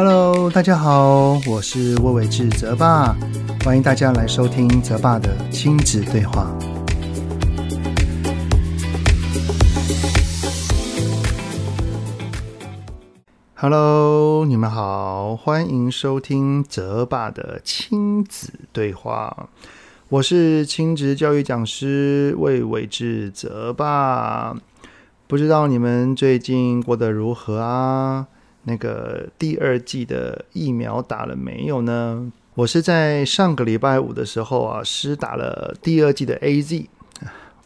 Hello，大家好，我是魏玮志泽爸，欢迎大家来收听泽爸的亲子对话。Hello，你们好，欢迎收听泽爸的亲子对话。我是亲职教育讲师魏玮志泽爸。不知道你们最近过得如何啊？那个第二季的疫苗打了没有呢？我是在上个礼拜五的时候啊，施打了第二季的 AZ。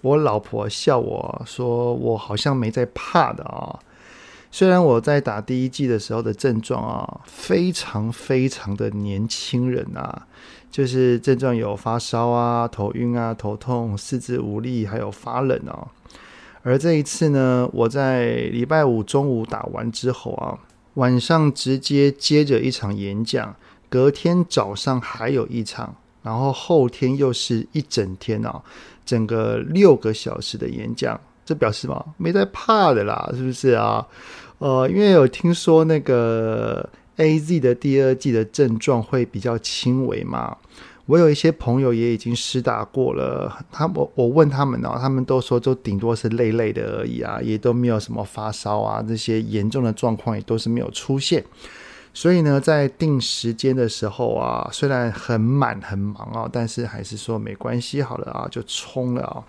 我老婆笑我说我好像没在怕的啊。虽然我在打第一季的时候的症状啊，非常非常的年轻人啊，就是症状有发烧啊、头晕啊、头痛、四肢无力，还有发冷哦。而这一次呢，我在礼拜五中午打完之后啊，晚上直接接着一场演讲，隔天早上还有一场，然后后天又是一整天啊，整个六个小时的演讲，这表示什么，没在怕的啦，是不是啊？呃，因为有听说那个 AZ 的第二季的症状会比较轻微嘛。我有一些朋友也已经施打过了，他我我问他们哦，他们都说就顶多是累累的而已啊，也都没有什么发烧啊，这些严重的状况也都是没有出现。所以呢，在定时间的时候啊，虽然很满很忙啊，但是还是说没关系好了啊，就冲了啊。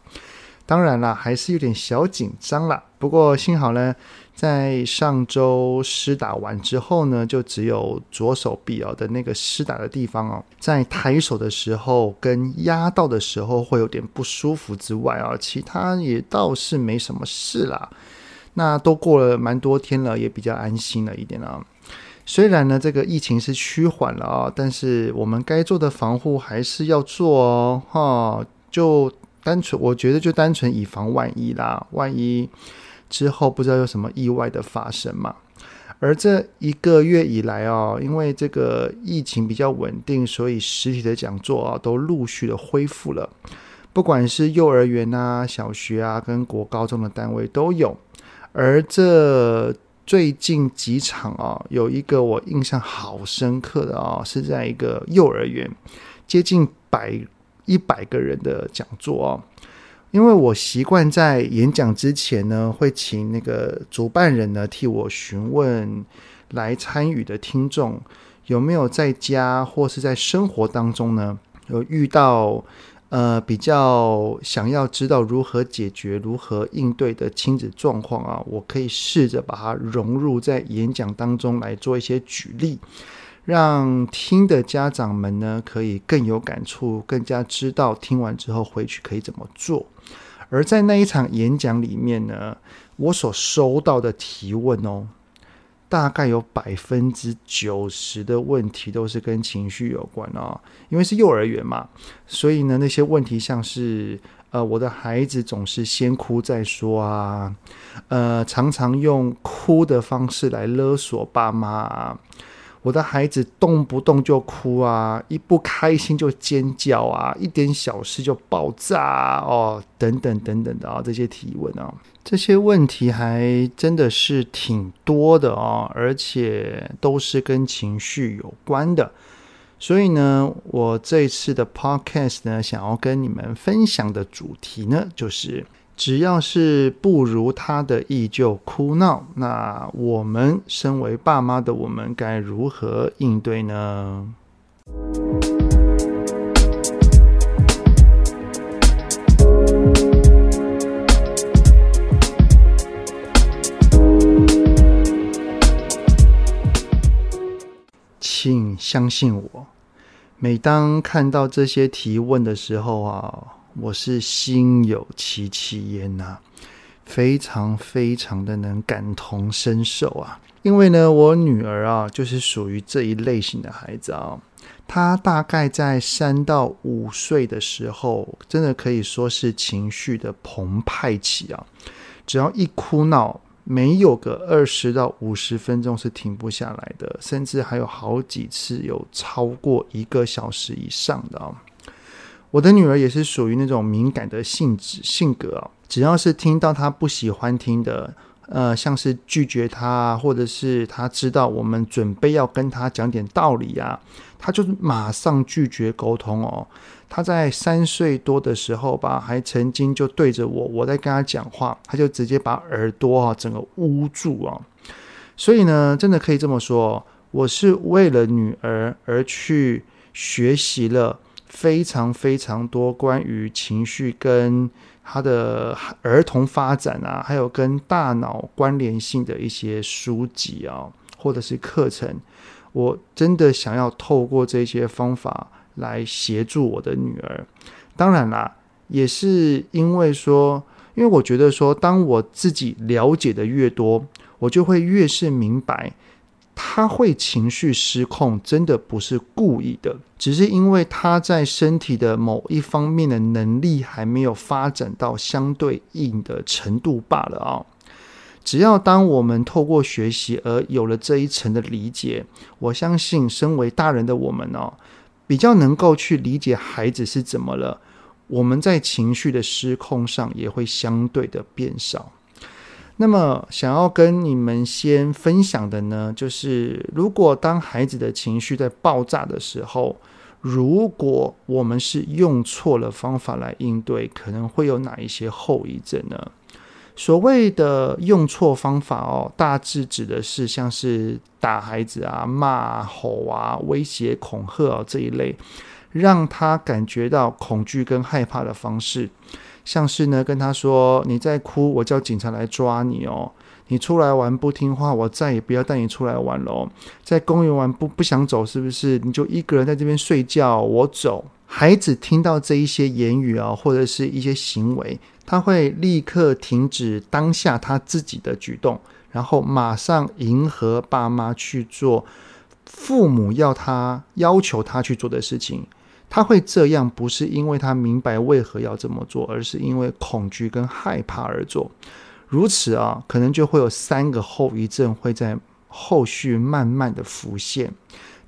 当然啦，还是有点小紧张啦。不过幸好呢，在上周施打完之后呢，就只有左手臂啊的那个施打的地方哦，在抬手的时候跟压到的时候会有点不舒服之外啊，其他也倒是没什么事啦。那都过了蛮多天了，也比较安心了一点啊。虽然呢，这个疫情是趋缓了啊，但是我们该做的防护还是要做哦，哈，就。单纯，我觉得就单纯以防万一啦，万一之后不知道有什么意外的发生嘛。而这一个月以来啊，因为这个疫情比较稳定，所以实体的讲座啊都陆续的恢复了。不管是幼儿园啊、小学啊，跟国高中的单位都有。而这最近几场啊，有一个我印象好深刻的啊，是在一个幼儿园，接近百。一百个人的讲座哦，因为我习惯在演讲之前呢，会请那个主办人呢替我询问来参与的听众有没有在家或是在生活当中呢有遇到呃比较想要知道如何解决、如何应对的亲子状况啊，我可以试着把它融入在演讲当中来做一些举例。让听的家长们呢，可以更有感触，更加知道听完之后回去可以怎么做。而在那一场演讲里面呢，我所收到的提问哦，大概有百分之九十的问题都是跟情绪有关哦。因为是幼儿园嘛，所以呢，那些问题像是呃，我的孩子总是先哭再说啊，呃，常常用哭的方式来勒索爸妈啊。我的孩子动不动就哭啊，一不开心就尖叫啊，一点小事就爆炸啊，哦，等等等等的啊，这些提问啊，这些问题还真的是挺多的啊，而且都是跟情绪有关的。所以呢，我这一次的 podcast 呢，想要跟你们分享的主题呢，就是。只要是不如他的意就哭闹，那我们身为爸妈的我们该如何应对呢？请相信我，每当看到这些提问的时候啊。我是心有戚戚焉呐，非常非常的能感同身受啊！因为呢，我女儿啊，就是属于这一类型的孩子啊。她大概在三到五岁的时候，真的可以说是情绪的澎湃期啊。只要一哭闹，没有个二十到五十分钟是停不下来的，甚至还有好几次有超过一个小时以上的啊。我的女儿也是属于那种敏感的性质性格啊，只要是听到她不喜欢听的，呃，像是拒绝她，或者是她知道我们准备要跟她讲点道理啊，她就马上拒绝沟通哦。她在三岁多的时候吧，还曾经就对着我，我在跟她讲话，她就直接把耳朵啊整个捂住啊。所以呢，真的可以这么说，我是为了女儿而去学习了非常非常多关于情绪跟他的儿童发展啊，还有跟大脑关联性的一些书籍啊，或者是课程。我真的想要透过这些方法来协助我的女儿。当然啦，也是因为说，因为我觉得说，当我自己了解的越多。我就会越是明白，他会情绪失控，真的不是故意的，只是因为他在身体的某一方面的能力还没有发展到相对应的程度罢了啊。只要当我们透过学习而有了这一层的理解，我相信身为大人的我们哦，比较能够去理解孩子是怎么了，我们在情绪的失控上也会相对的变少。那么，想要跟你们先分享的呢，就是如果当孩子的情绪在爆炸的时候，如果我们是用错了方法来应对，可能会有哪一些后遗症呢？所谓的用错方法哦，大致指的是像是打孩子啊、骂、吼啊、威胁、恐吓啊这一类，让他感觉到恐惧跟害怕的方式。像是呢，跟他说：“你再哭，我叫警察来抓你哦！你出来玩不听话，我再也不要带你出来玩喽。在公园玩不不想走，是不是？你就一个人在这边睡觉，我走。”孩子听到这一些言语啊，或者是一些行为，他会立刻停止当下他自己的举动，然后马上迎合爸妈去做父母要他要求他去做的事情。他会这样，不是因为他明白为何要这么做，而是因为恐惧跟害怕而做。如此啊，可能就会有三个后遗症会在后续慢慢的浮现。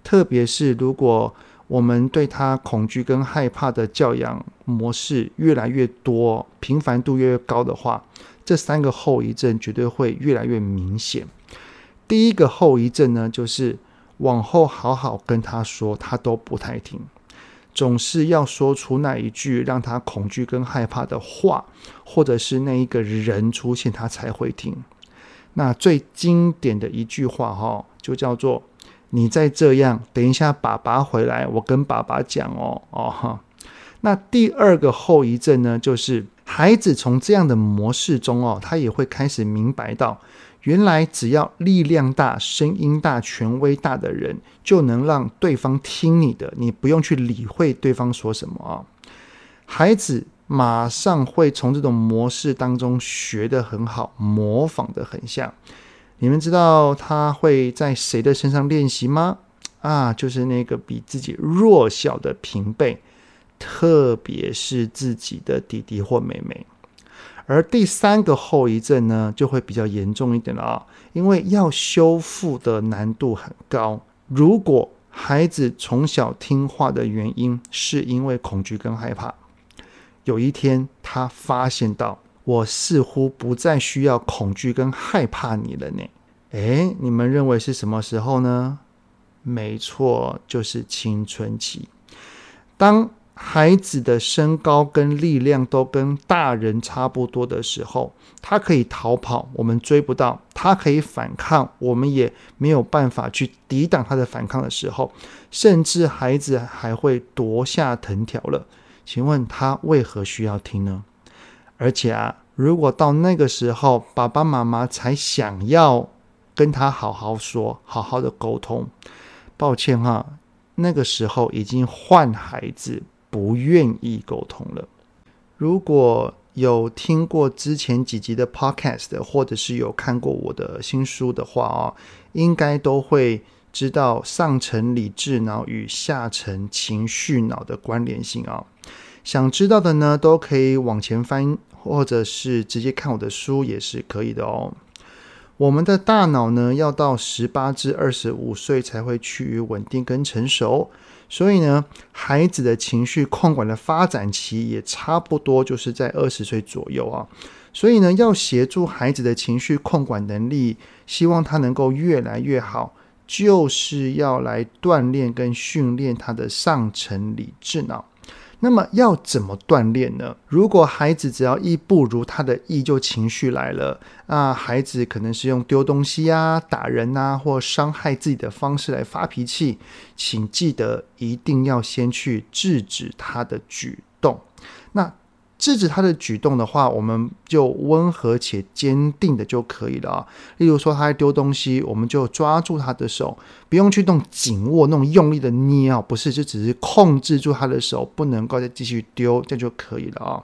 特别是如果我们对他恐惧跟害怕的教养模式越来越多，频繁度越高的话，这三个后遗症绝对会越来越明显。第一个后遗症呢，就是往后好好跟他说，他都不太听。总是要说出那一句让他恐惧跟害怕的话，或者是那一个人出现，他才会听。那最经典的一句话哈，就叫做“你再这样，等一下爸爸回来，我跟爸爸讲哦哦哈”。那第二个后遗症呢，就是孩子从这样的模式中哦，他也会开始明白到。原来只要力量大、声音大、权威大的人，就能让对方听你的，你不用去理会对方说什么啊。孩子马上会从这种模式当中学得很好，模仿得很像。你们知道他会在谁的身上练习吗？啊，就是那个比自己弱小的平辈，特别是自己的弟弟或妹妹。而第三个后遗症呢，就会比较严重一点了啊，因为要修复的难度很高。如果孩子从小听话的原因是因为恐惧跟害怕，有一天他发现到我似乎不再需要恐惧跟害怕你了呢？诶，你们认为是什么时候呢？没错，就是青春期。当孩子的身高跟力量都跟大人差不多的时候，他可以逃跑，我们追不到；他可以反抗，我们也没有办法去抵挡他的反抗的时候，甚至孩子还会夺下藤条了。请问他为何需要听呢？而且啊，如果到那个时候，爸爸妈妈才想要跟他好好说，好好的沟通，抱歉哈，那个时候已经换孩子。不愿意沟通了。如果有听过之前几集的 Podcast，或者是有看过我的新书的话啊，应该都会知道上层理智脑与下层情绪脑的关联性啊。想知道的呢，都可以往前翻，或者是直接看我的书也是可以的哦。我们的大脑呢，要到十八至二十五岁才会趋于稳定跟成熟。所以呢，孩子的情绪控管的发展期也差不多就是在二十岁左右啊。所以呢，要协助孩子的情绪控管能力，希望他能够越来越好，就是要来锻炼跟训练他的上层理智脑。那么要怎么锻炼呢？如果孩子只要一不如他的意，就情绪来了，那孩子可能是用丢东西啊、打人啊，或伤害自己的方式来发脾气，请记得一定要先去制止他的举动。那制止他的举动的话，我们就温和且坚定的就可以了啊。例如说，他在丢东西，我们就抓住他的手，不用去弄紧握、那种用力的捏啊，不是，就只是控制住他的手，不能够再继续丢，这样就可以了啊。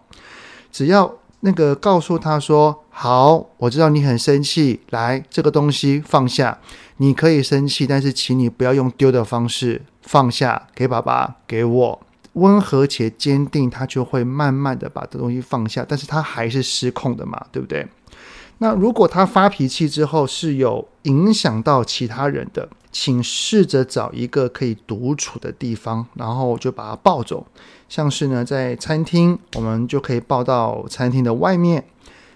只要那个告诉他说：“好，我知道你很生气，来，这个东西放下。你可以生气，但是请你不要用丢的方式放下，给爸爸，给我。”温和且坚定，他就会慢慢的把这东西放下，但是他还是失控的嘛，对不对？那如果他发脾气之后是有影响到其他人的，请试着找一个可以独处的地方，然后就把他抱走。像是呢，在餐厅，我们就可以抱到餐厅的外面；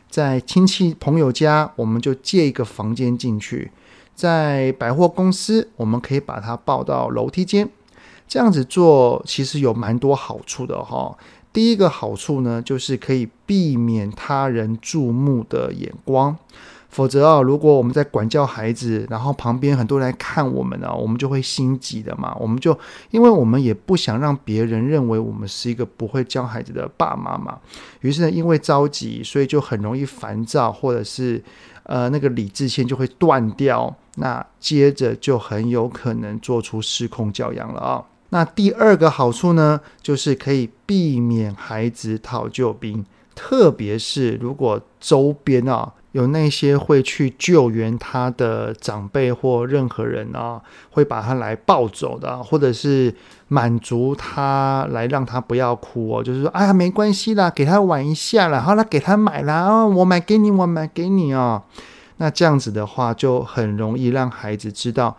在亲戚朋友家，我们就借一个房间进去；在百货公司，我们可以把他抱到楼梯间。这样子做其实有蛮多好处的哈。第一个好处呢，就是可以避免他人注目的眼光。否则啊，如果我们在管教孩子，然后旁边很多人来看我们呢，我们就会心急的嘛。我们就因为我们也不想让别人认为我们是一个不会教孩子的爸妈嘛。于是呢，因为着急，所以就很容易烦躁，或者是呃那个理智线就会断掉。那接着就很有可能做出失控教养了啊。那第二个好处呢，就是可以避免孩子讨救兵，特别是如果周边啊有那些会去救援他的长辈或任何人啊，会把他来抱走的，或者是满足他来让他不要哭哦，就是说，哎呀，没关系啦，给他玩一下啦，好了，给他买啦，哦，我买给你，我买给你哦。那这样子的话，就很容易让孩子知道。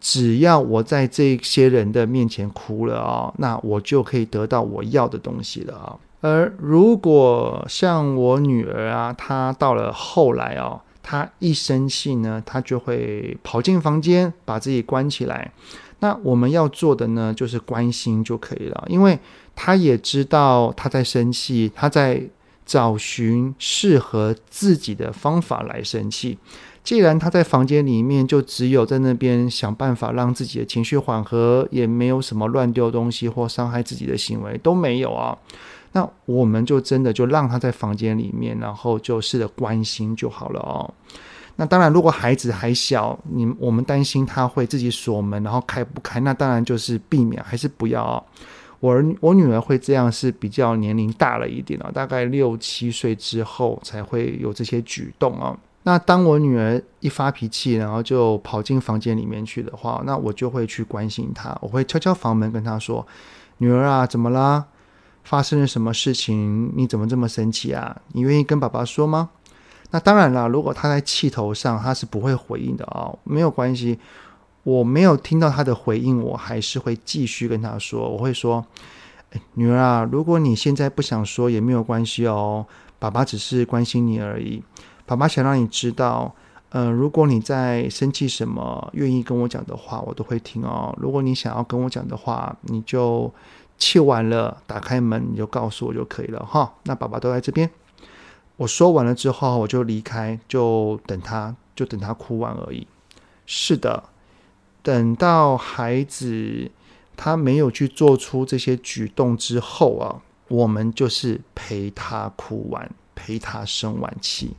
只要我在这些人的面前哭了啊，那我就可以得到我要的东西了啊。而如果像我女儿啊，她到了后来哦，她一生气呢，她就会跑进房间，把自己关起来。那我们要做的呢，就是关心就可以了，因为她也知道她在生气，她在找寻适合自己的方法来生气。既然他在房间里面，就只有在那边想办法让自己的情绪缓和，也没有什么乱丢东西或伤害自己的行为都没有啊。那我们就真的就让他在房间里面，然后就试着关心就好了哦。那当然，如果孩子还小，你我们担心他会自己锁门，然后开不开，那当然就是避免还是不要。我儿我女儿会这样是比较年龄大了一点了，大概六七岁之后才会有这些举动啊。那当我女儿一发脾气，然后就跑进房间里面去的话，那我就会去关心她，我会敲敲房门跟她说：“女儿啊，怎么啦？发生了什么事情？你怎么这么生气啊？你愿意跟爸爸说吗？”那当然了，如果她在气头上，她是不会回应的哦，没有关系，我没有听到她的回应，我还是会继续跟她说，我会说：“，女儿啊，如果你现在不想说也没有关系哦，爸爸只是关心你而已。”爸爸想让你知道，呃，如果你在生气什么，愿意跟我讲的话，我都会听哦。如果你想要跟我讲的话，你就气完了，打开门你就告诉我就可以了哈。那爸爸都在这边。我说完了之后，我就离开，就等他，就等他哭完而已。是的，等到孩子他没有去做出这些举动之后啊，我们就是陪他哭完，陪他生完气。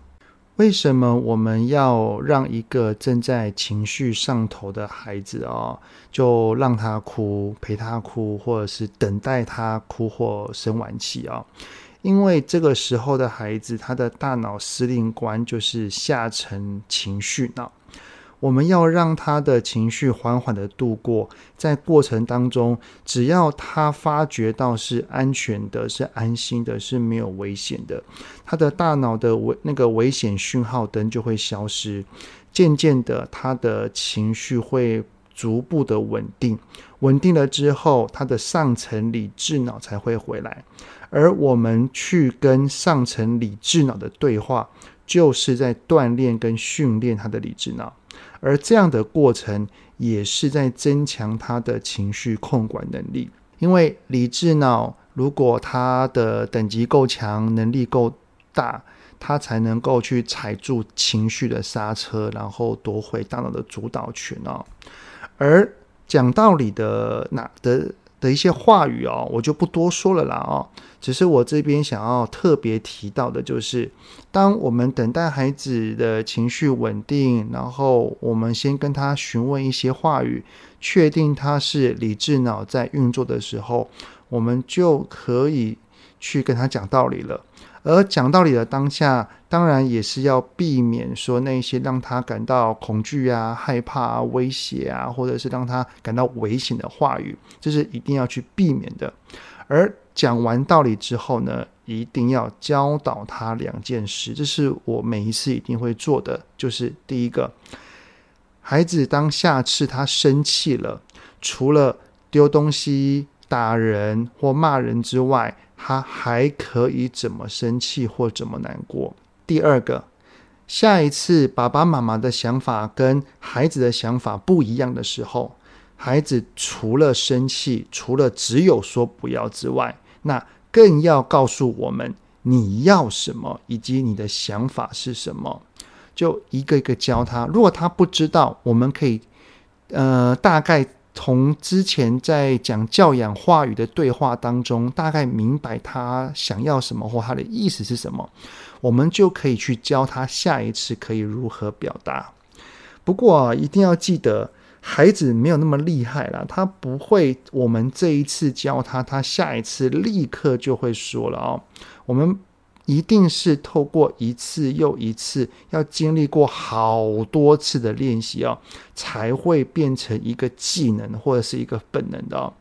为什么我们要让一个正在情绪上头的孩子哦，就让他哭，陪他哭，或者是等待他哭或生完气啊？因为这个时候的孩子，他的大脑司令官就是下沉情绪脑。我们要让他的情绪缓缓的度过，在过程当中，只要他发觉到是安全的、是安心的、是没有危险的，他的大脑的危那个危险讯号灯就会消失，渐渐的，他的情绪会逐步的稳定，稳定了之后，他的上层理智脑才会回来。而我们去跟上层理智脑的对话，就是在锻炼跟训练他的理智脑，而这样的过程也是在增强他的情绪控管能力。因为理智脑如果他的等级够强，能力够大，他才能够去踩住情绪的刹车，然后夺回大脑的主导权哦。而讲道理的那的的一些话语哦，我就不多说了啦哦。只是我这边想要特别提到的，就是当我们等待孩子的情绪稳定，然后我们先跟他询问一些话语，确定他是理智脑在运作的时候，我们就可以去跟他讲道理了。而讲道理的当下，当然也是要避免说那些让他感到恐惧啊、害怕啊、威胁啊，或者是让他感到危险的话语，这是一定要去避免的。而讲完道理之后呢，一定要教导他两件事，这是我每一次一定会做的。就是第一个，孩子当下次他生气了，除了丢东西、打人或骂人之外，他还可以怎么生气或怎么难过？第二个，下一次爸爸妈妈的想法跟孩子的想法不一样的时候，孩子除了生气，除了只有说不要之外，那更要告诉我们你要什么，以及你的想法是什么，就一个一个教他。如果他不知道，我们可以呃大概。从之前在讲教养话语的对话当中，大概明白他想要什么或他的意思是什么，我们就可以去教他下一次可以如何表达。不过啊，一定要记得，孩子没有那么厉害了，他不会我们这一次教他，他下一次立刻就会说了哦。我们。一定是透过一次又一次，要经历过好多次的练习哦，才会变成一个技能或者是一个本能的哦。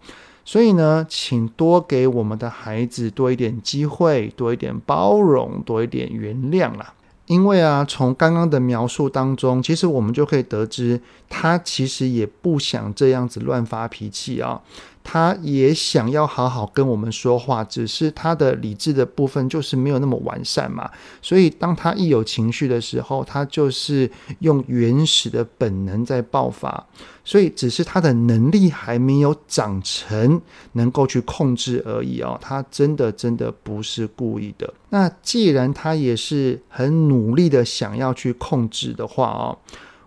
所以呢，请多给我们的孩子多一点机会，多一点包容，多一点原谅啦。因为啊，从刚刚的描述当中，其实我们就可以得知，他其实也不想这样子乱发脾气啊。他也想要好好跟我们说话，只是他的理智的部分就是没有那么完善嘛。所以当他一有情绪的时候，他就是用原始的本能在爆发。所以只是他的能力还没有长成，能够去控制而已哦。他真的真的不是故意的。那既然他也是很努力的想要去控制的话哦，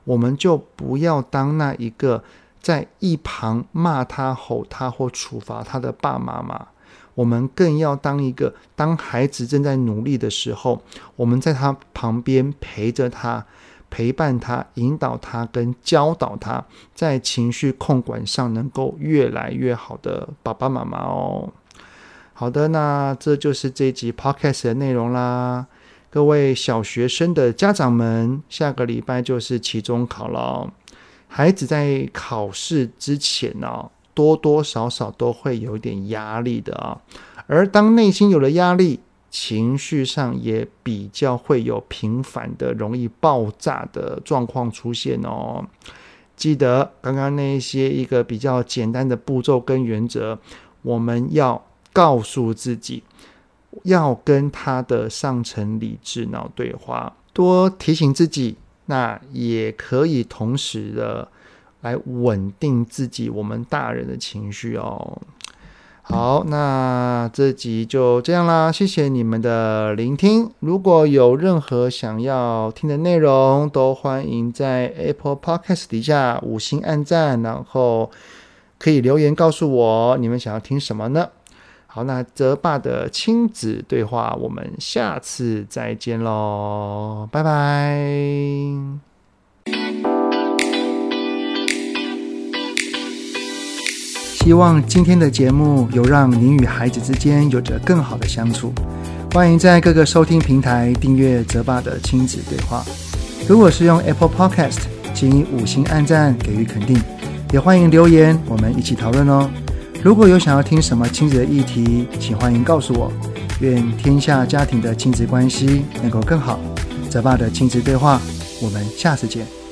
我们就不要当那一个。在一旁骂他、吼他或处罚他的爸妈妈，我们更要当一个，当孩子正在努力的时候，我们在他旁边陪着他、陪伴他、引导他跟教导他，在情绪控管上能够越来越好的爸爸妈妈哦。好的，那这就是这一集 Podcast 的内容啦。各位小学生的家长们，下个礼拜就是期中考了。孩子在考试之前呢，多多少少都会有一点压力的啊。而当内心有了压力，情绪上也比较会有频繁的、容易爆炸的状况出现哦。记得刚刚那一些一个比较简单的步骤跟原则，我们要告诉自己，要跟他的上层理智脑对话，多提醒自己。那也可以同时的来稳定自己，我们大人的情绪哦。好，那这集就这样啦，谢谢你们的聆听。如果有任何想要听的内容，都欢迎在 Apple Podcast 底下五星按赞，然后可以留言告诉我你们想要听什么呢？好，那泽爸的亲子对话，我们下次再见喽，拜拜。希望今天的节目有让您与孩子之间有着更好的相处。欢迎在各个收听平台订阅泽爸的亲子对话。如果是用 Apple Podcast，请以五星按赞给予肯定，也欢迎留言，我们一起讨论哦。如果有想要听什么亲子的议题，请欢迎告诉我。愿天下家庭的亲子关系能够更好。泽爸的亲子对话，我们下次见。